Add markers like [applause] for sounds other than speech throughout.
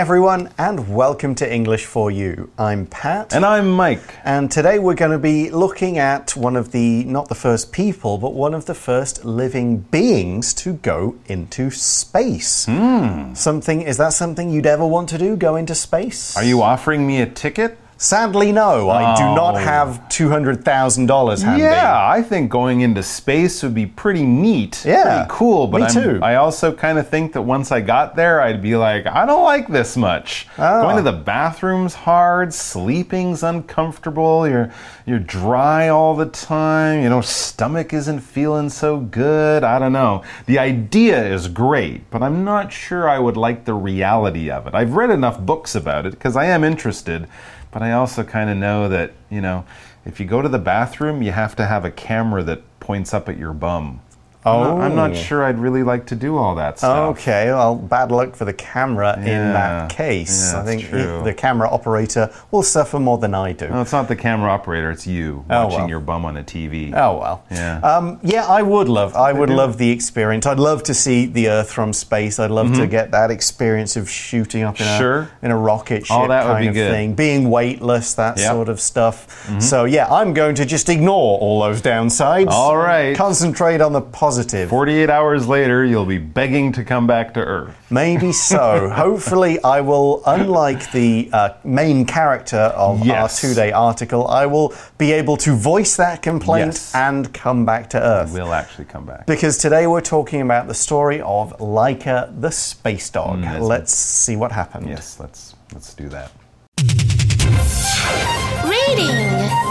Hi, everyone, and welcome to English for You. I'm Pat. And I'm Mike. And today we're going to be looking at one of the, not the first people, but one of the first living beings to go into space. Hmm. Something, is that something you'd ever want to do? Go into space? Are you offering me a ticket? Sadly, no. I do not Oh. have $200,000 handy. Yeah, I think going into space would be pretty neat. Yeah, Pretty cool. But me I'm- too. I also kind of think that once I got there, I'd be like, I don't like this much. Oh. Going to the bathroom's hard, sleeping's uncomfortable, you're you're dry all the time, you know, stomach isn't feeling so good. I don't know. The idea is great, but I'm not sure I would like the reality of it. I've read enough books about it because I am interested. But I also kind of know that, you know, if you go to the bathroom, you have to have a camera that points up at your bum. I'm not, I'm not Oh. sure I'd really like to do all that stuff. Okay, well, bad luck for the camera in that case. yeah, I think true. the camera operator will suffer more than I do. No, it's not the camera operator, it's you Oh, watching well. your bum on a TV. Oh well. Yeah. Um, yeah, I would love. I would love the experience. I'd love to see the Earth from space. I'd love to get that experience of shooting up in Mm-hmm. Sure. a in a rocket ship Oh, that would kind be of good. thing, being weightless, that Yep. Mm-hmm. sort of stuff. So yeah, I'm going to just ignore all those downsides. All right. Concentrate on the positive. 48 hours later, you'll be begging to come back to Earth. Maybe so. [laughs] Hopefully, I will, unlike the uh, main character of Yes. our two day article, I will be able to voice that complaint Yes. and come back to Earth. We'll actually come back. Because today we're talking about the story of Laika the space dog. that's Let's see what happened. Yes, let's let's do that. Reading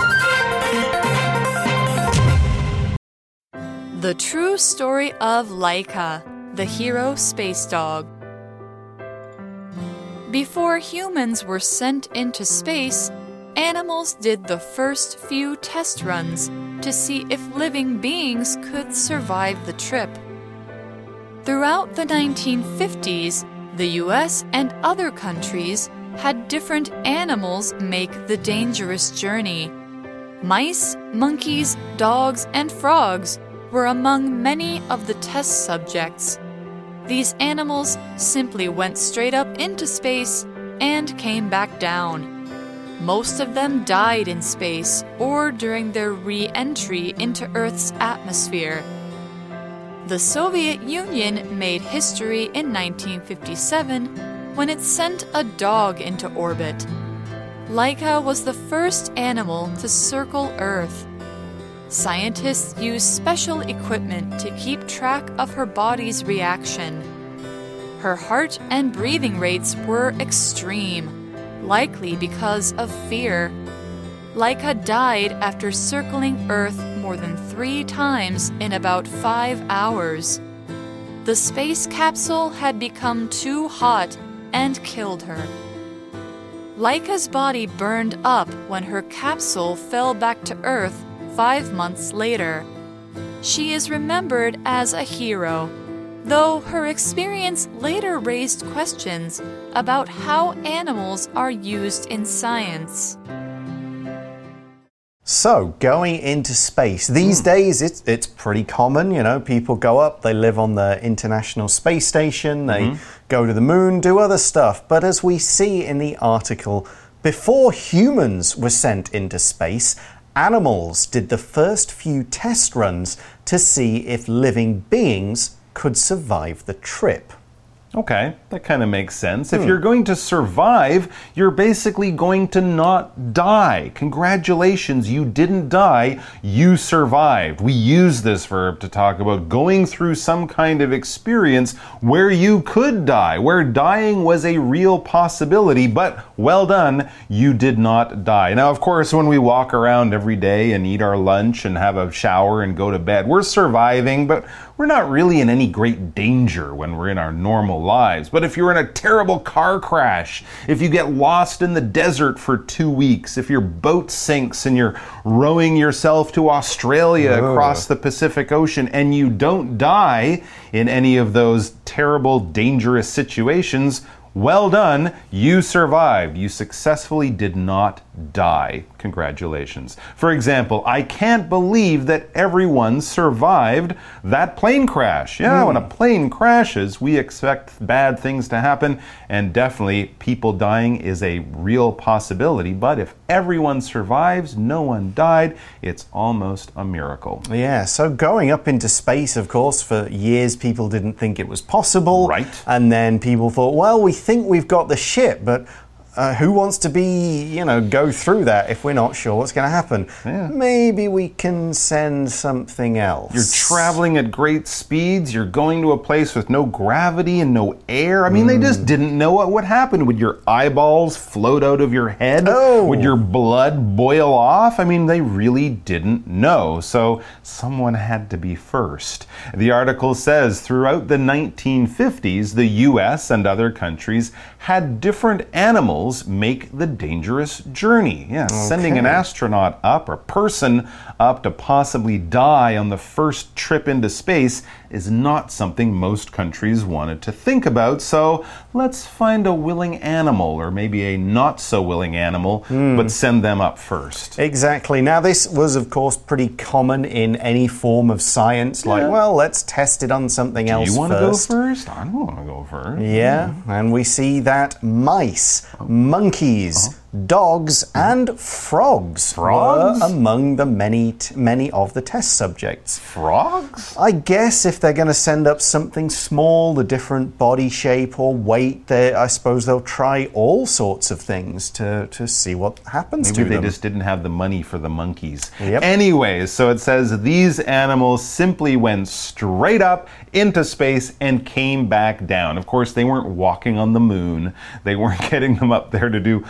The True Story of Laika, the Hero Space Dog. Before humans were sent into space, animals did the first few test runs to see if living beings could survive the trip. Throughout the 1950s, the US and other countries had different animals make the dangerous journey. Mice, monkeys, dogs, and frogs were among many of the test subjects. These animals simply went straight up into space and came back down. Most of them died in space or during their re entry into Earth's atmosphere. The Soviet Union made history in 1957 when it sent a dog into orbit. Laika was the first animal to circle Earth. Scientists used special equipment to keep track of her body's reaction. Her heart and breathing rates were extreme, likely because of fear. Laika died after circling Earth more than three times in about five hours. The space capsule had become too hot and killed her. Laika's body burned up when her capsule fell back to Earth five months later. She is remembered as a hero, though her experience later raised questions about how animals are used in science. So, going into space. These hmm. days, it's, it's pretty common. You know, people go up, they live on the International Space Station, they mm-hmm. go to the moon, do other stuff. But as we see in the article, before humans were sent into space, animals did the first few test runs to see if living beings could survive the trip. Okay, that kind of makes sense. Hmm. If you're going to survive, you're basically going to not die. Congratulations, you didn't die, you survived. We use this verb to talk about going through some kind of experience where you could die, where dying was a real possibility, but well done, you did not die. Now, of course, when we walk around every day and eat our lunch and have a shower and go to bed, we're surviving, but we're not really in any great danger when we're in our normal lives. But if you're in a terrible car crash, if you get lost in the desert for two weeks, if your boat sinks and you're rowing yourself to Australia oh, across the Pacific Ocean and you don't die in any of those terrible, dangerous situations, well done, you survived. You successfully did not die. Congratulations. For example, I can't believe that everyone survived that plane crash. Yeah, when a hmm. plane crashes, we expect bad things to happen, and definitely people dying is a real possibility. But if everyone survives, no one died, it's almost a miracle. Yeah, so going up into space, of course, for years people didn't think it was possible. Right. And then people thought, well, we think we've got the ship, but uh, who wants to be, you know, go through that if we're not sure what's going to happen? Maybe we can send something else. You're traveling at great speeds. You're going to a place with no gravity and no air. I mean, they just didn't know what would happen. Would your eyeballs float out of your head? Oh. Would your blood boil off? I mean, they really didn't know. So someone had to be first. The article says throughout the 1950s, the US and other countries had different animals make the dangerous journey. Yeah, sending an astronaut up or person up to possibly die on the first trip into space is not something most countries wanted to think about. So let's find a willing animal or maybe a not so willing animal, hmm. but send them up first. Exactly. Now, this was, of course, pretty common in any form of science. Like, well, let's test it on something else you want to go first. I don't want to go first. Yeah, and we see that mice, monkeys, oh. Dogs, and frogs, Frogs? were among the many t- many of the test subjects. Frogs? I guess if they're going to send up something small, a different body shape or weight, they, I suppose they'll try all sorts of things to, to see what happens Maybe to they them. just didn't have the money for the monkeys. Yep. Anyways, so it says these animals simply went straight up into space and came back down. Of course, they weren't walking on the moon. They weren't [laughs] getting them up there to do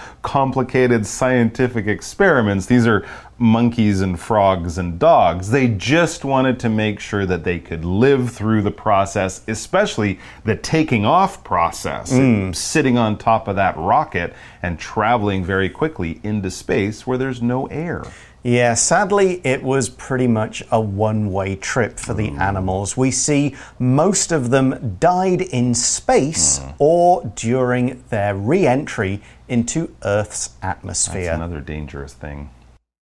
complicated scientific experiments. These are monkeys and frogs and dogs. They just wanted to make sure that they could live through the process, especially the taking off process, mm. sitting on top of that rocket and traveling very quickly into space where there's no air. Yeah, sadly, it was pretty much a one way trip for the mm. animals. We see most of them died in space mm. or during their re entry into Earth's That's atmosphere. another dangerous thing.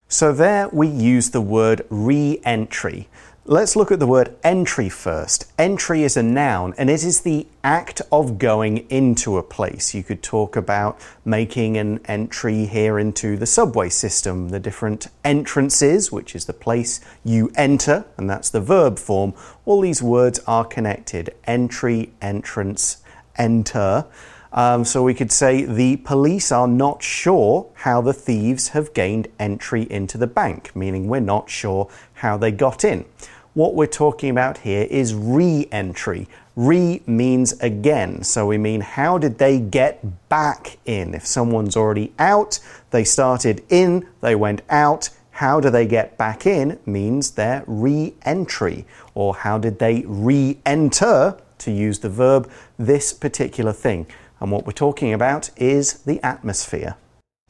So, there we use the word re entry. Let's look at the word entry first. Entry is a noun and it is the act of going into a place. You could talk about making an entry here into the subway system, the different entrances, which is the place you enter, and that's the verb form. All these words are connected entry, entrance, enter. Um, so we could say the police are not sure how the thieves have gained entry into the bank, meaning we're not sure how they got in. What we're talking about here is re entry. Re means again. So we mean how did they get back in? If someone's already out, they started in, they went out. How do they get back in means their re entry. Or how did they re enter, to use the verb, this particular thing? And what we're talking about is the atmosphere.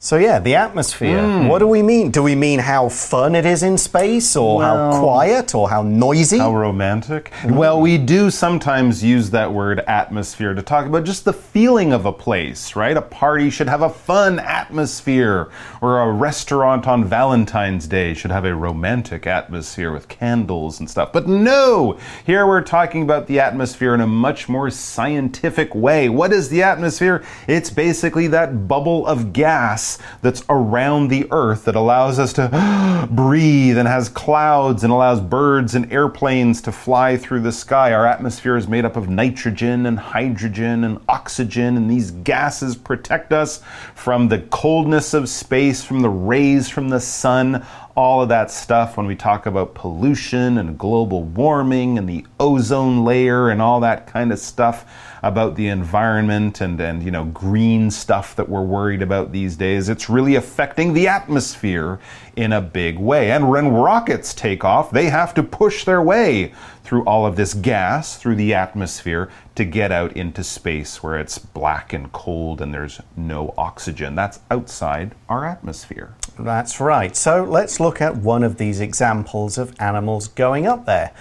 So, yeah, the atmosphere. Hmm. What do we mean? Do we mean how fun it is in space, or how quiet, or how noisy? How romantic. Well, we do sometimes use that word atmosphere to talk about just the feeling of a place, right? A party should have a fun atmosphere, or a restaurant on Valentine's Day should have a romantic atmosphere with candles and stuff. But no! Here we're talking about the atmosphere in a much more scientific way. What is the atmosphere? It's basically that bubble of gas that's around the earth that allows us to [gasps] breathe and has clouds and allows birds and airplanes to fly through the sky. Our atmosphere is made up of nitrogen and hydrogen and oxygen, and these gases protect us from the coldness of space, from the rays from the sun. All of that stuff when we talk about pollution and global warming and the ozone layer and all that kind of stuff about the environment and, and you know green stuff that we're worried about these days. It's really affecting the atmosphere in a big way. And when rockets take off, they have to push their way through all of this gas, through the atmosphere, to get out into space where it's black and cold and there's no oxygen. That's outside our atmosphere. That's right. So let's look at one of these examples of animals going up there.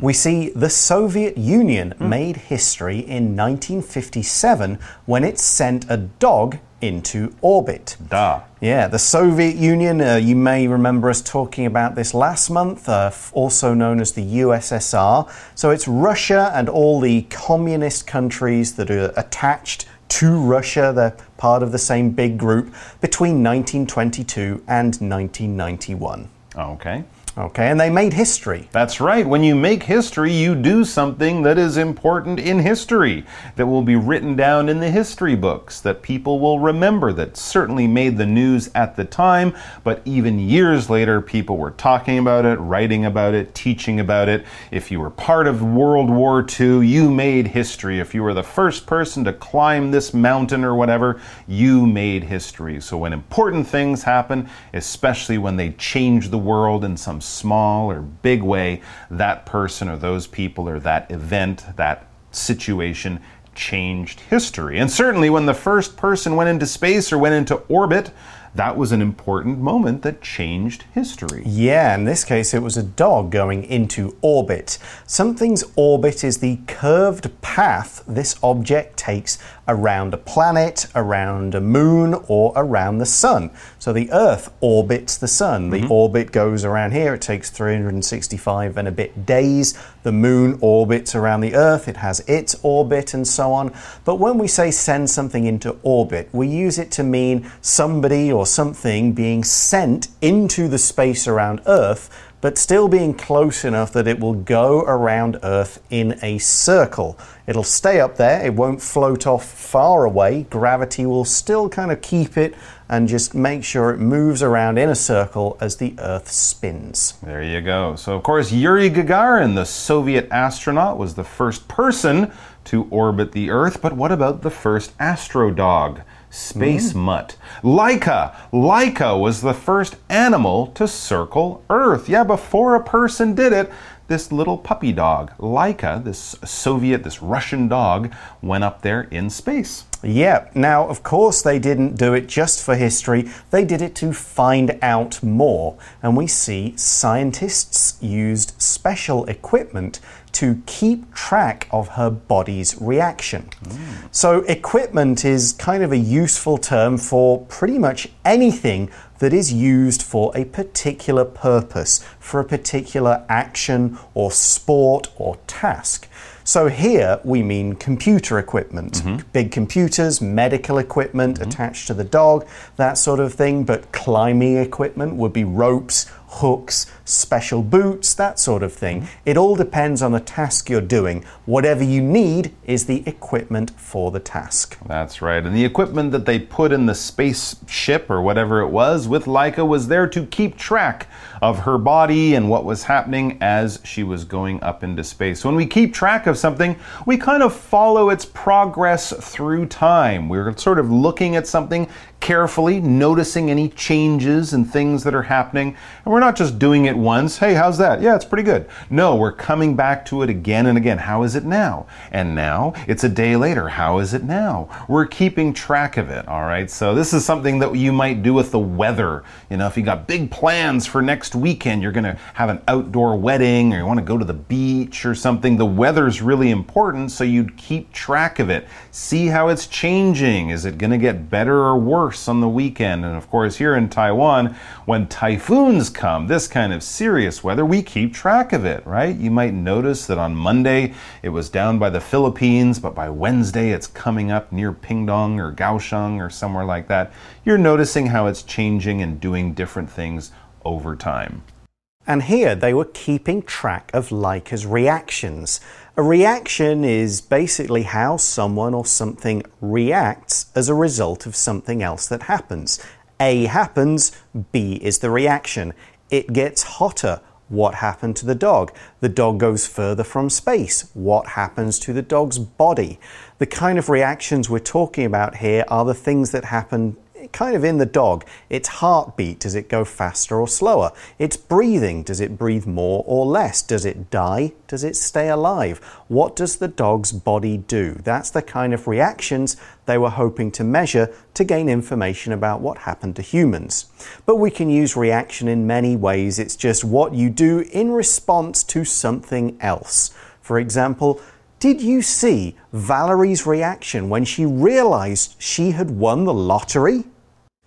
We see the Soviet Union made history in 1957 when it sent a dog into orbit. Duh. Yeah, the Soviet Union, uh, you may remember us talking about this last month, uh, also known as the USSR. So it's Russia and all the communist countries that are attached to Russia. They're part of the same big group between 1922 and 1991. Okay. Okay, and they made history. That's right. When you make history, you do something that is important in history, that will be written down in the history books, that people will remember, that certainly made the news at the time, but even years later, people were talking about it, writing about it, teaching about it. If you were part of World War II, you made history. If you were the first person to climb this mountain or whatever, you made history. So when important things happen, especially when they change the world in some small or big way, that person or those people or that event, that situation changed history. And certainly when the first person went into space or went into orbit, that was an important moment that changed history. Yeah, in this case, it was a dog going into orbit. Something's orbit is the curved path this object takes around a planet, around a moon, or around the sun. So the Earth orbits the sun. The mm-hmm. orbit goes around here, it takes 365 and a bit days. The moon orbits around the Earth, it has its orbit, and so on. But when we say send something into orbit, we use it to mean somebody or something being sent into the space around Earth but still being close enough that it will go around Earth in a circle. It'll stay up there, it won't float off far away. Gravity will still kind of keep it and just make sure it moves around in a circle as the Earth spins. There you go. So, of course, Yuri Gagarin, the Soviet astronaut, was the first person to orbit the Earth. But what about the first astrodog? Space hmm. mutt. Laika. Laika was the first animal to circle Earth. Yeah, before a person did it, this little puppy dog, Laika, this Soviet, this Russian dog, went up there in space. Yeah, now, of course, they didn't do it just for history, they did it to find out more. And we see scientists used special equipment to keep track of her body's reaction. So, equipment is kind of a useful term for pretty much anything that is used for a particular purpose, for a particular action or sport or task. So here we mean computer equipment, mm-hmm. big computers, medical equipment mm-hmm. attached to the dog, that sort of thing. But climbing equipment would be ropes, hooks, special boots, that sort of thing. Mm-hmm. It all depends on the task you're doing. Whatever you need is the equipment for the task. That's right. And the equipment that they put in the spaceship or whatever it was with Laika was there to keep track of her body and what was happening as she was going up into space. When we keep track of something, we kind of follow its progress through time. We're sort of looking at something carefully, noticing any changes and things that are happening. And we're not just doing it once. Hey, how's that? Yeah, it's pretty good. No, we're coming back to it again and again. How is it now? And now it's a day later. How is it now? We're keeping track of it. All right. So this is something that you might do with the weather. You know, if you got big plans for next weekend, you're going to have an outdoor wedding or you want to go to the beach or something. The weather's really important. So you'd keep track of it. See how it's changing. Is it going to get better or worse? on the weekend. And of course, here in Taiwan, when typhoons come, Um, this kind of serious weather, we keep track of it, right? You might notice that on Monday it was down by the Philippines, but by Wednesday it's coming up near Pingdong or Kaohsiung or somewhere like that. You're noticing how it's changing and doing different things over time. And here they were keeping track of Laika's reactions. A reaction is basically how someone or something reacts as a result of something else that happens. A happens, B is the reaction. It gets hotter. What happened to the dog? The dog goes further from space. What happens to the dog's body? The kind of reactions we're talking about here are the things that happen kind of in the dog. Its heartbeat, does it go faster or slower? Its breathing, does it breathe more or less? Does it die? Does it stay alive? What does the dog's body do? That's the kind of reactions they were hoping to measure to gain information about what happened to humans. But we can use reaction in many ways. It's just what you do in response to something else. For example, Did you see Valerie's reaction when she realized she had won the lottery?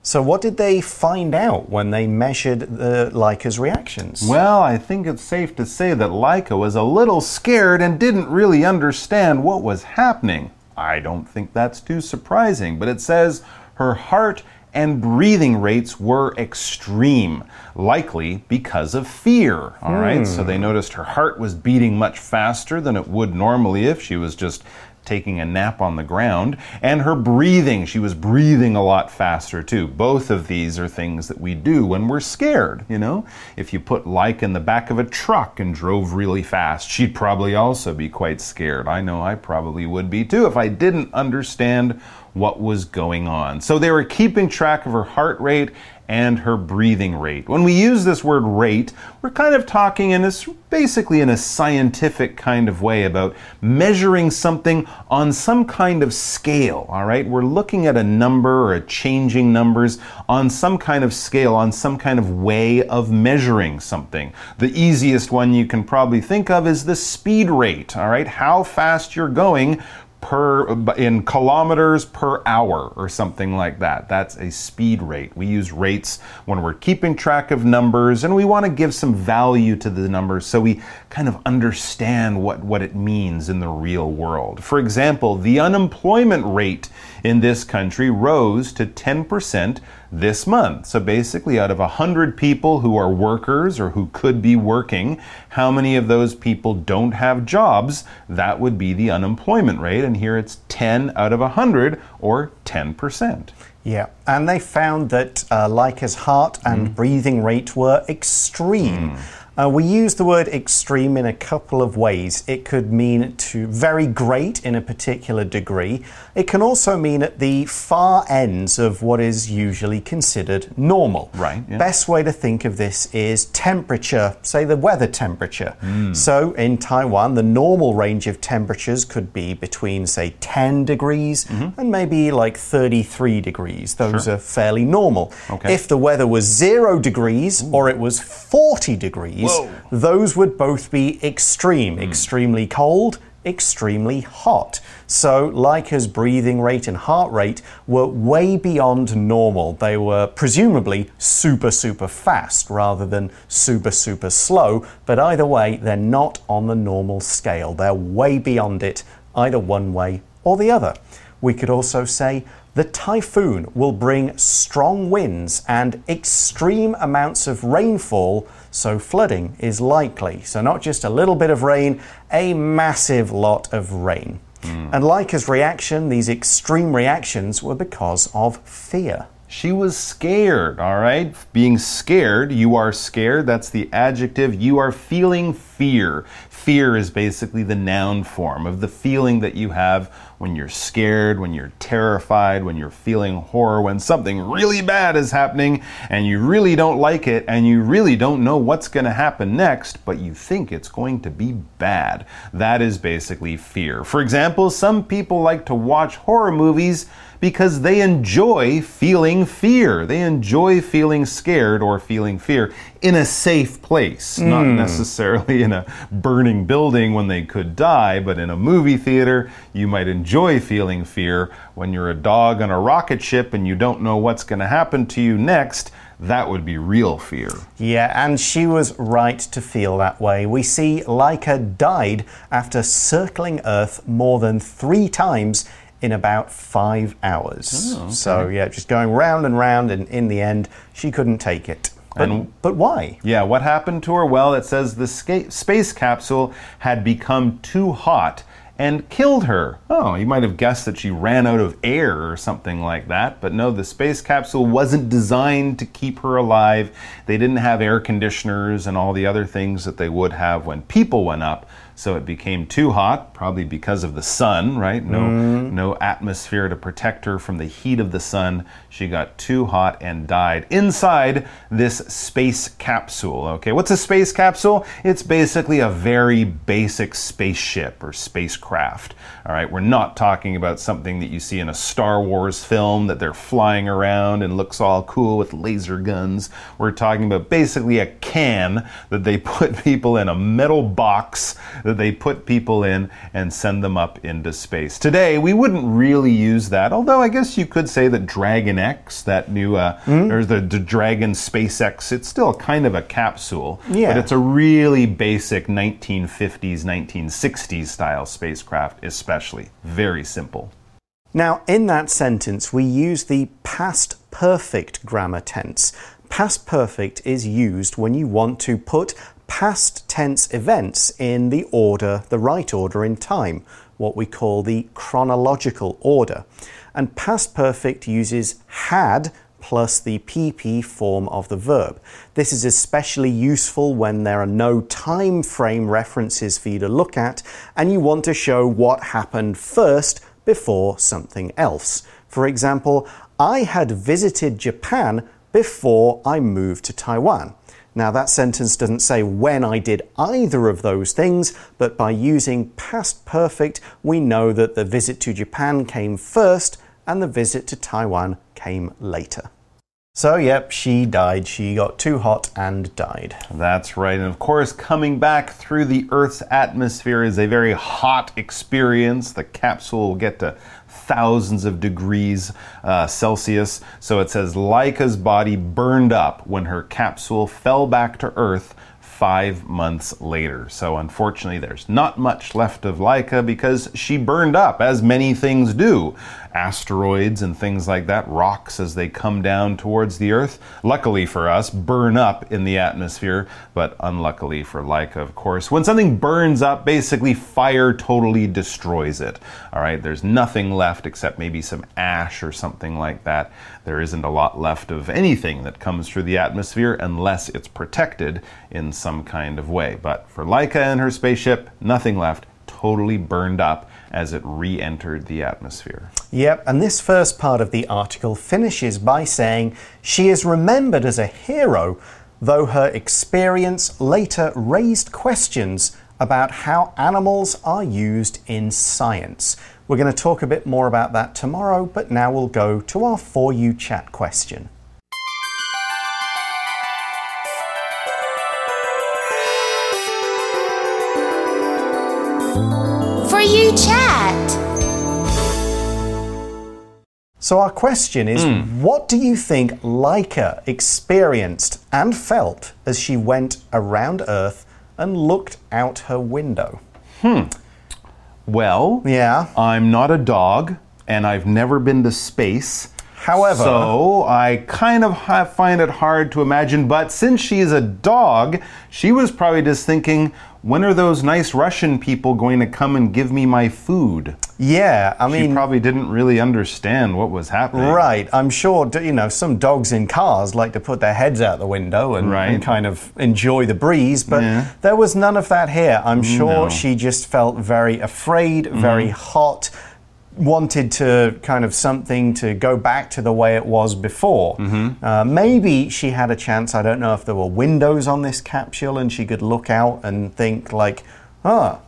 So, what did they find out when they measured the Laika's reactions? Well, I think it's safe to say that Leica was a little scared and didn't really understand what was happening. I don't think that's too surprising, but it says her heart and breathing rates were extreme, likely because of fear. All right, so hmm. they noticed her heart was beating much faster than it would normally if she was just taking a nap on the ground, and her breathing. She was breathing a lot faster too. Both of these are things that we do when we're scared, you know? If you put Like in the back of a truck and drove really fast, she'd probably also be quite scared. I know I probably would be too if I didn't understand what was going on. So they were keeping track of her heart rate and her breathing rate. When we use this word rate, we're kind of talking in a basically in a scientific kind of way about measuring something on some kind of scale, all right? We're looking at a number or a changing numbers on some kind of scale, on some kind of way of measuring something. The easiest one you can probably think of is the speed rate, all right? How fast you're going per in kilometers per hour or something like that. That's a speed rate. We use rates when we're keeping track of numbers and we want to give some value to the numbers so we kind of understand what, what it means in the real world. For example, the unemployment rate in this country rose to 10% this month. So basically, out of 100 people who are workers or who could be working, how many of those people don't have jobs? That would be the unemployment rate. And here it's 10 out of 100 or 10%. Yeah, and they found that uh, Laika's heart and breathing rate were extreme. Uh, we use the word extreme in a couple of ways. It could mean to very great in a particular degree. It can also mean at the far ends of what is usually considered normal. Right, yeah. Best way to think of this is temperature, say the weather temperature. So in Taiwan, the normal range of temperatures could be between, say, 10 degrees and maybe like 33 degrees. Those are fairly normal. Okay. If the weather was zero degrees or it was 40 degrees, Whoa. those would both be extreme, hmm. extremely cold, extremely hot. So, Laika's breathing rate and heart rate were way beyond normal. They were presumably super, super fast rather than super, super slow. But either way, they're not on the normal scale. They're way beyond it, either one way or the other. We could also say the typhoon will bring strong winds and extreme amounts of rainfall, so flooding is likely. So, not just a little bit of rain, a massive lot of rain. Hmm. And Laika's reaction, these extreme reactions, were because of fear. She was scared, all right? Being scared, you are scared. That's the adjective. You are feeling fear. Fear is basically the noun form of the feeling that you have when you're scared, when you're terrified, when you're feeling horror, when something really bad is happening and you really don't like it and you really don't know what's going to happen next, but you think it's going to be bad. That is basically fear. For example, some people like to watch horror movies because they enjoy feeling fear. They enjoy feeling scared or feeling fear in a safe place, not hmm. necessarily in a burning building when they could die, but in a movie theater, you might enjoy feeling fear when you're a dog on a rocket ship and you don't know what's going to happen to you next. That would be real fear. Yeah, and she was right to feel that way. We see Laika died after circling Earth more than three times in about five hours. Oh, so, yeah, just going round and round, and in the end, she couldn't take it. But, And- but why? Yeah, what happened to her? Well, it says the space capsule had become too hot and killed her. Oh, you might have guessed that she ran out of air or something like that, but no, the space capsule wasn't designed to keep her alive. They didn't have air conditioners and all the other things that they would have when people went up. So it became too hot, probably because of the sun, right? No, mm-hmm. no atmosphere to protect her from the heat of the sun. She got too hot and died inside this space capsule. Okay, what's a space capsule? It's basically a very basic spaceship or spacecraft. All right, we're not talking about something that you see in a Star Wars film that they're flying around and looks all cool with laser guns. We're talking about basically a can that they [laughs] put people in a metal box that they put people in and send them up into space. Today, we wouldn't really use that, although I guess you could say that Dragon X, that new, uh, Hmm? or the, the Dragon SpaceX, it's still kind of a capsule, Yeah. but it's a really basic 1950s, 1960s style spacecraft, especially. Very simple. Now, in that sentence, we use the past perfect grammar tense. Past perfect is used when you want to put past tense events in the order, the right order in time, what we call the chronological order. And past perfect uses had plus the PP form of the verb. This is especially useful when there are no time frame references for you to look at and you want to show what happened first before something else. For example, I had visited Japan before I moved to Taiwan. Now, that sentence doesn't say when I did either of those things, but by using past perfect, we know that the visit to Japan came first and the visit to Taiwan came later. So, yep, she died. She got too hot and died. That's right. And of course, coming back through the Earth's atmosphere is a very hot experience. The capsule will get to thousands of degrees uh, Celsius. So it says Laika's body burned up when her capsule fell back to Earth five months later. So, unfortunately, there's not much left of Laika because she burned up, as many things do. Asteroids and things like that, rocks as they come down towards the Earth, luckily for us, burn up in the atmosphere, but unluckily for Laika, of course. When something burns up, basically fire totally destroys it. All right, there's nothing left except maybe some ash or something like that. There isn't a lot left of anything that comes through the atmosphere unless it's protected in some kind of way. But for Laika and her spaceship, nothing left, totally burned up as it re entered the atmosphere. Yep, and this first part of the article finishes by saying she is remembered as a hero, though her experience later raised questions about how animals are used in science. We're going to talk a bit more about that tomorrow, but now we'll go to our For You chat question. So, our question is what do you think Laika experienced and felt as she went around Earth and looked out her window? Hmm. Well, Yeah. I'm not a dog and I've never been to space. However- so I kind of find it hard to imagine. But since she is a dog, she was probably just thinking, when are those nice Russian people going to come and give me my food? Yeah, I She mean, probably didn't really understand what was happening. Right, I'm sure you know some dogs in cars like to put their heads out the window and, Right. and kind of enjoy the breeze, but Yeah. there was none of that here. I'm mm, sure No. she just felt very afraid, very mm-hmm. hot, wanted to kind of something to go back to the way it was before. Uh, maybe she had a chance. I don't know if there were windows on this capsule and she could look out and think like, "Ah."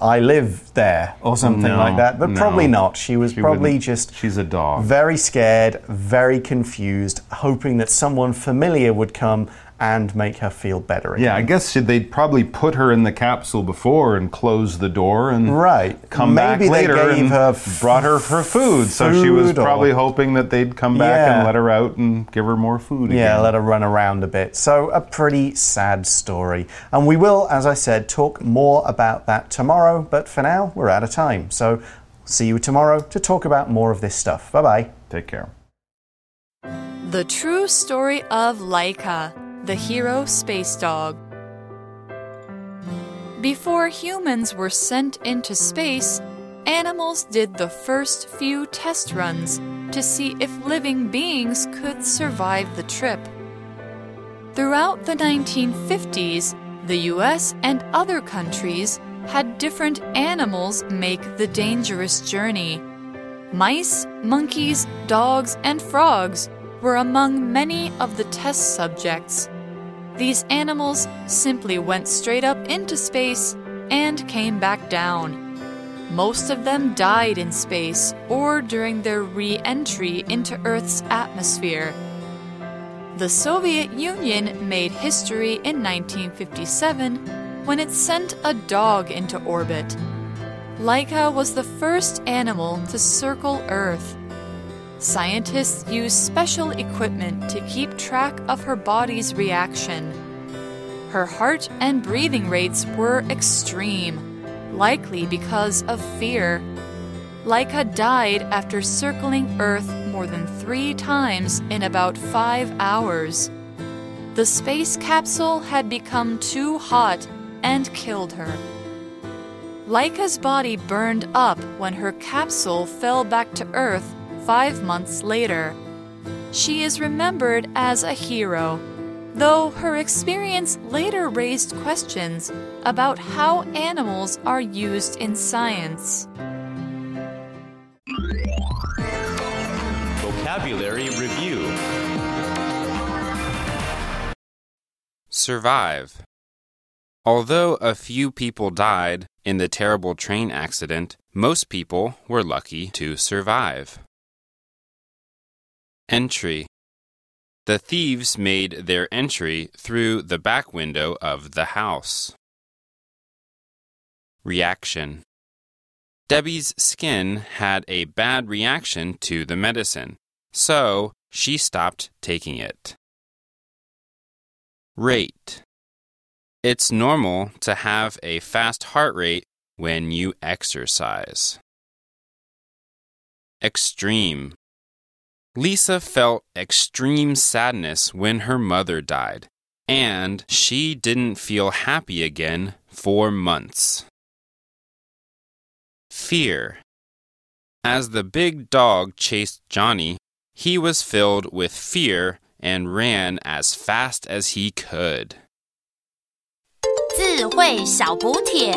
I live there, or something No, like that, but no. probably not. She was She probably wouldn't- just She's a dog. very scared, very confused, hoping that someone familiar would come and make her feel better again. Yeah, I guess they'd probably put her in the capsule before and close the door and Right. come Maybe back they later gave and her brought her her food. So she was food or- probably hoping that they'd come back Yeah. and let her out and give her more food Yeah, again. let her run around a bit. So, a pretty sad story. And we will, as I said, talk more about that tomorrow. But for now, we're out of time. So, see you tomorrow to talk about more of this stuff. Bye bye. Take care. The true story of Laika, the hero space dog. Before humans were sent into space, animals did the first few test runs to see if living beings could survive the trip. Throughout the 1950s, the US and other countries had different animals make the dangerous journey. Mice, monkeys, dogs, and frogs were among many of the test subjects. These animals simply went straight up into space and came back down. Most of them died in space or during their re entry into Earth's atmosphere. The Soviet Union made history in 1957 when it sent a dog into orbit. Laika was the first animal to circle Earth. Scientists used special equipment to keep track of her body's reaction. Her heart and breathing rates were extreme, likely because of fear. Laika died after circling Earth more than three times in about five hours. The space capsule had become too hot and killed her. Laika's body burned up when her capsule fell back to Earth five months later. She is remembered as a hero, though her experience later raised questions about how animals are used in science. Vocabulary Review Survive. Although a few people died in the terrible train accident, most people were lucky to survive. Entry The thieves made their entry through the back window of the house. Reaction Debbie's skin had a bad reaction to the medicine, so she stopped taking it. Rate It's normal to have a fast heart rate when you exercise. Extreme Lisa felt extreme sadness when her mother died, and she didn't feel happy again for months. Fear. As the big dog chased Johnny, he was filled with fear and ran as fast as he could. 智慧小补帖。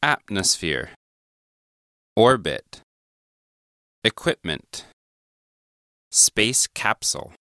Atmosphere. Orbit. Equipment. Space capsule.